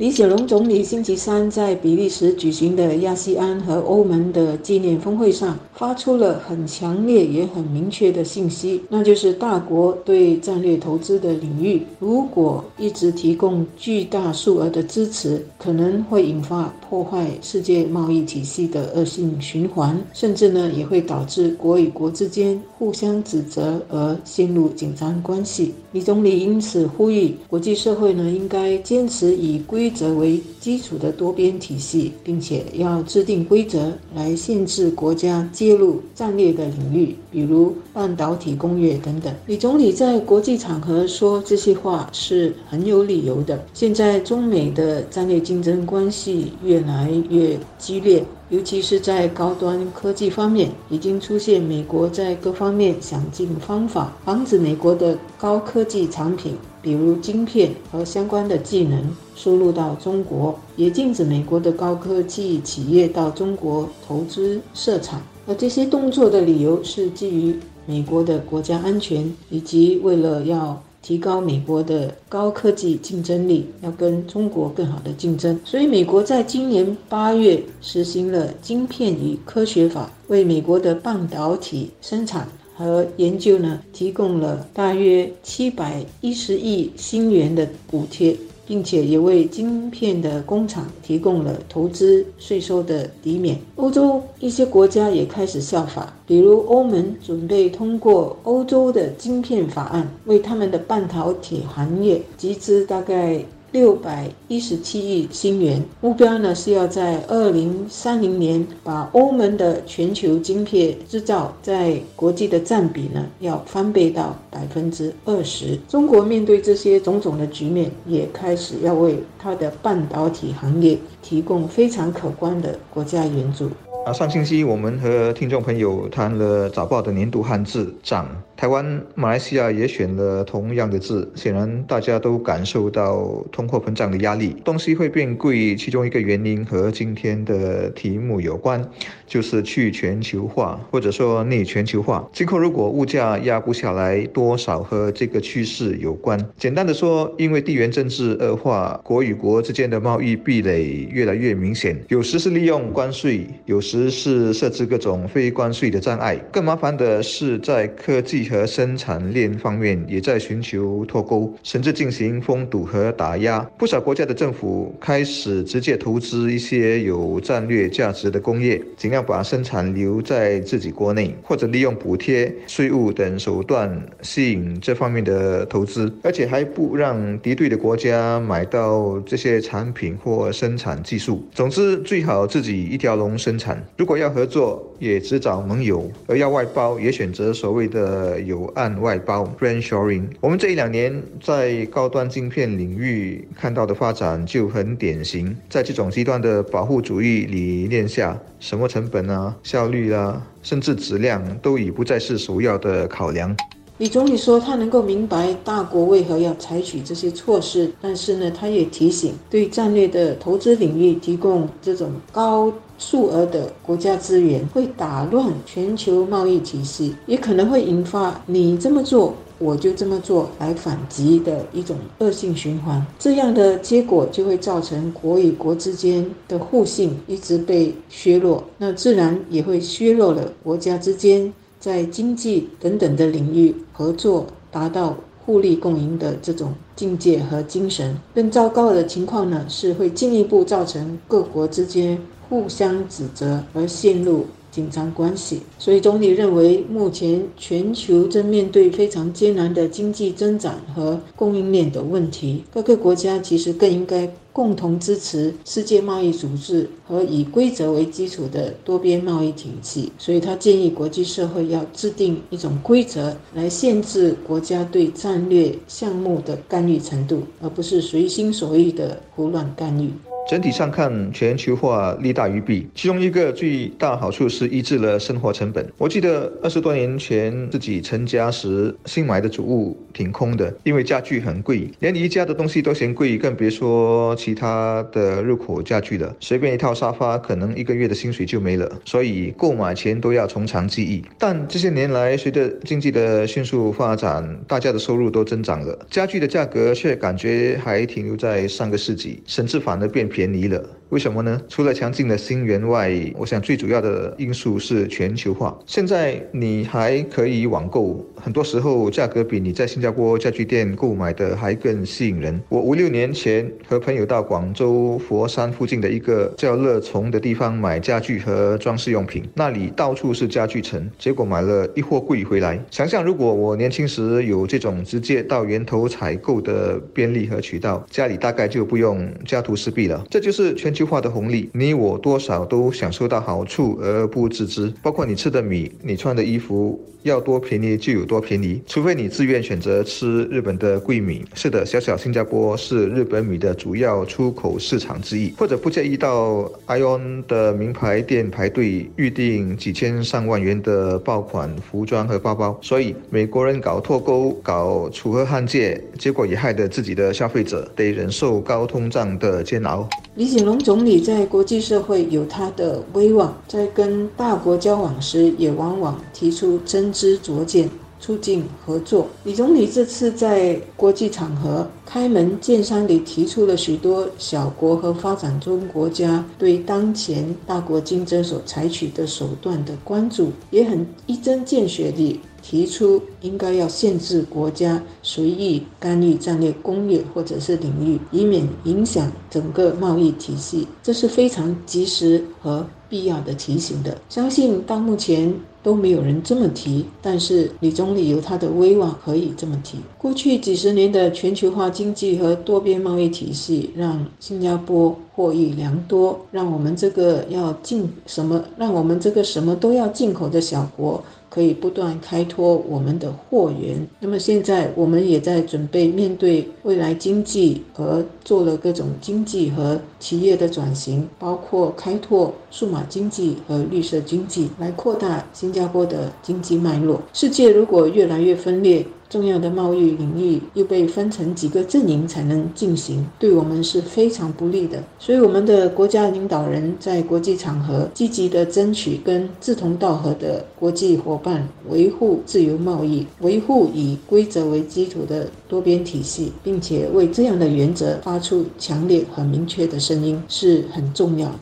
李显龙总理星期三在比利时举行的亚细安和欧盟的纪念峰会上，发出了很强烈也很明确的信息，那就是大国对战略投资的领域，如果一直提供巨大数额的支持，可能会引发破坏世界贸易体系的恶性循环，甚至呢也会导致国与国之间互相指责而陷入紧张关系。李总理因此呼吁国际社会呢，应该坚持以规则为基础的多边体系，并且要制定规则来限制国家介入战略的领域，比如半导体工业等等。李总理在国际场合说这些话是很有理由的。现在中美的战略竞争关系越来越激烈。尤其是在高端科技方面，已经出现美国在各方面想尽方法防止美国的高科技产品，比如晶片和相关的技能输入到中国，也禁止美国的高科技企业到中国投资设厂。而这些动作的理由是基于美国的国家安全，以及为了要。提高美国的高科技竞争力，要跟中国更好的竞争。所以，美国在今年八月实行了《晶片与科学法》，为美国的半导体生产和研究呢提供了大约七百一十亿新元的补贴。并且也为晶片的工厂提供了投资税收的抵免。欧洲一些国家也开始效法，比如欧盟准备通过欧洲的晶片法案，为他们的半导体行业集资大概。六百一十七亿新元，目标呢是要在二零三零年把欧盟的全球晶片制造在国际的占比呢要翻倍到百分之二十。中国面对这些种种的局面，也开始要为它的半导体行业提供非常可观的国家援助。上星期我们和听众朋友谈了早报的年度汉字涨。台湾、马来西亚也选了同样的字，显然大家都感受到通货膨胀的压力，东西会变贵。其中一个原因和今天的题目有关，就是去全球化或者说内全球化。今后如果物价压不下来，多少和这个趋势有关。简单的说，因为地缘政治恶化，国与国之间的贸易壁垒越来越明显，有时是利用关税，有时只是设置各种非关税的障碍。更麻烦的是在科技。和生产链方面也在寻求脱钩，甚至进行封堵和打压。不少国家的政府开始直接投资一些有战略价值的工业，尽量把生产留在自己国内，或者利用补贴、税务等手段吸引这方面的投资，而且还不让敌对的国家买到这些产品或生产技术。总之，最好自己一条龙生产。如果要合作，也只找盟友；而要外包，也选择所谓的。有案外包 （brand shoring），我们这一两年在高端晶片领域看到的发展就很典型。在这种极端的保护主义理念下，什么成本啊、效率啊，甚至质量都已不再是首要的考量。李总理说，他能够明白大国为何要采取这些措施，但是呢，他也提醒，对战略的投资领域提供这种高数额的国家资源，会打乱全球贸易体系，也可能会引发你这么做，我就这么做来反击的一种恶性循环。这样的结果就会造成国与国之间的互信一直被削弱，那自然也会削弱了国家之间。在经济等等的领域合作，达到互利共赢的这种境界和精神。更糟糕的情况呢，是会进一步造成各国之间互相指责而陷入。紧张关系，所以总理认为，目前全球正面对非常艰难的经济增长和供应链的问题。各个国家其实更应该共同支持世界贸易组织和以规则为基础的多边贸易体系。所以他建议国际社会要制定一种规则来限制国家对战略项目的干预程度，而不是随心所欲的胡乱干预。整体上看，全球化利大于弊。其中一个最大好处是抑制了生活成本。我记得二十多年前自己成家时，新买的主物挺空的，因为家具很贵，连宜家的东西都嫌贵，更别说其他的入口家具了。随便一套沙发，可能一个月的薪水就没了。所以购买前都要从长计议。但这些年来，随着经济的迅速发展，大家的收入都增长了，家具的价格却感觉还停留在上个世纪，甚至反而变便。便宜了，为什么呢？除了强劲的新源外，我想最主要的因素是全球化。现在你还可以网购，很多时候价格比你在新加坡家具店购买的还更吸引人。我五六年前和朋友到广州佛山附近的一个叫乐从的地方买家具和装饰用品，那里到处是家具城，结果买了一货柜回来。想象如果我年轻时有这种直接到源头采购的便利和渠道，家里大概就不用家徒四壁了。这就是全球计划的红利，你我多少都享受到好处而不自知。包括你吃的米，你穿的衣服，要多便宜就有多便宜，除非你自愿选择吃日本的贵米。是的，小小新加坡是日本米的主要出口市场之一。或者不介意到 ION 的名牌店排队预订几千上万元的爆款服装和包包。所以美国人搞脱钩、搞楚河汉界，结果也害得自己的消费者得忍受高通胀的煎熬。李显龙总理在国际社会有他的威望，在跟大国交往时，也往往提出真知灼见，促进合作。李总理这次在国际场合开门见山地提出了许多小国和发展中国家对当前大国竞争所采取的手段的关注，也很一针见血地。提出应该要限制国家随意干预战略工业或者是领域，以免影响整个贸易体系，这是非常及时和必要的提醒的。相信到目前都没有人这么提，但是李总理有他的威望可以这么提。过去几十年的全球化经济和多边贸易体系，让新加坡获益良多，让我们这个要进什么，让我们这个什么都要进口的小国。可以不断开拓我们的货源。那么现在我们也在准备面对未来经济和做了各种经济和企业的转型，包括开拓数码经济和绿色经济，来扩大新加坡的经济脉络。世界如果越来越分裂。重要的贸易领域又被分成几个阵营才能进行，对我们是非常不利的。所以，我们的国家领导人在国际场合积极的争取跟志同道合的国际伙伴维护自由贸易，维护以规则为基础的多边体系，并且为这样的原则发出强烈和明确的声音，是很重要的。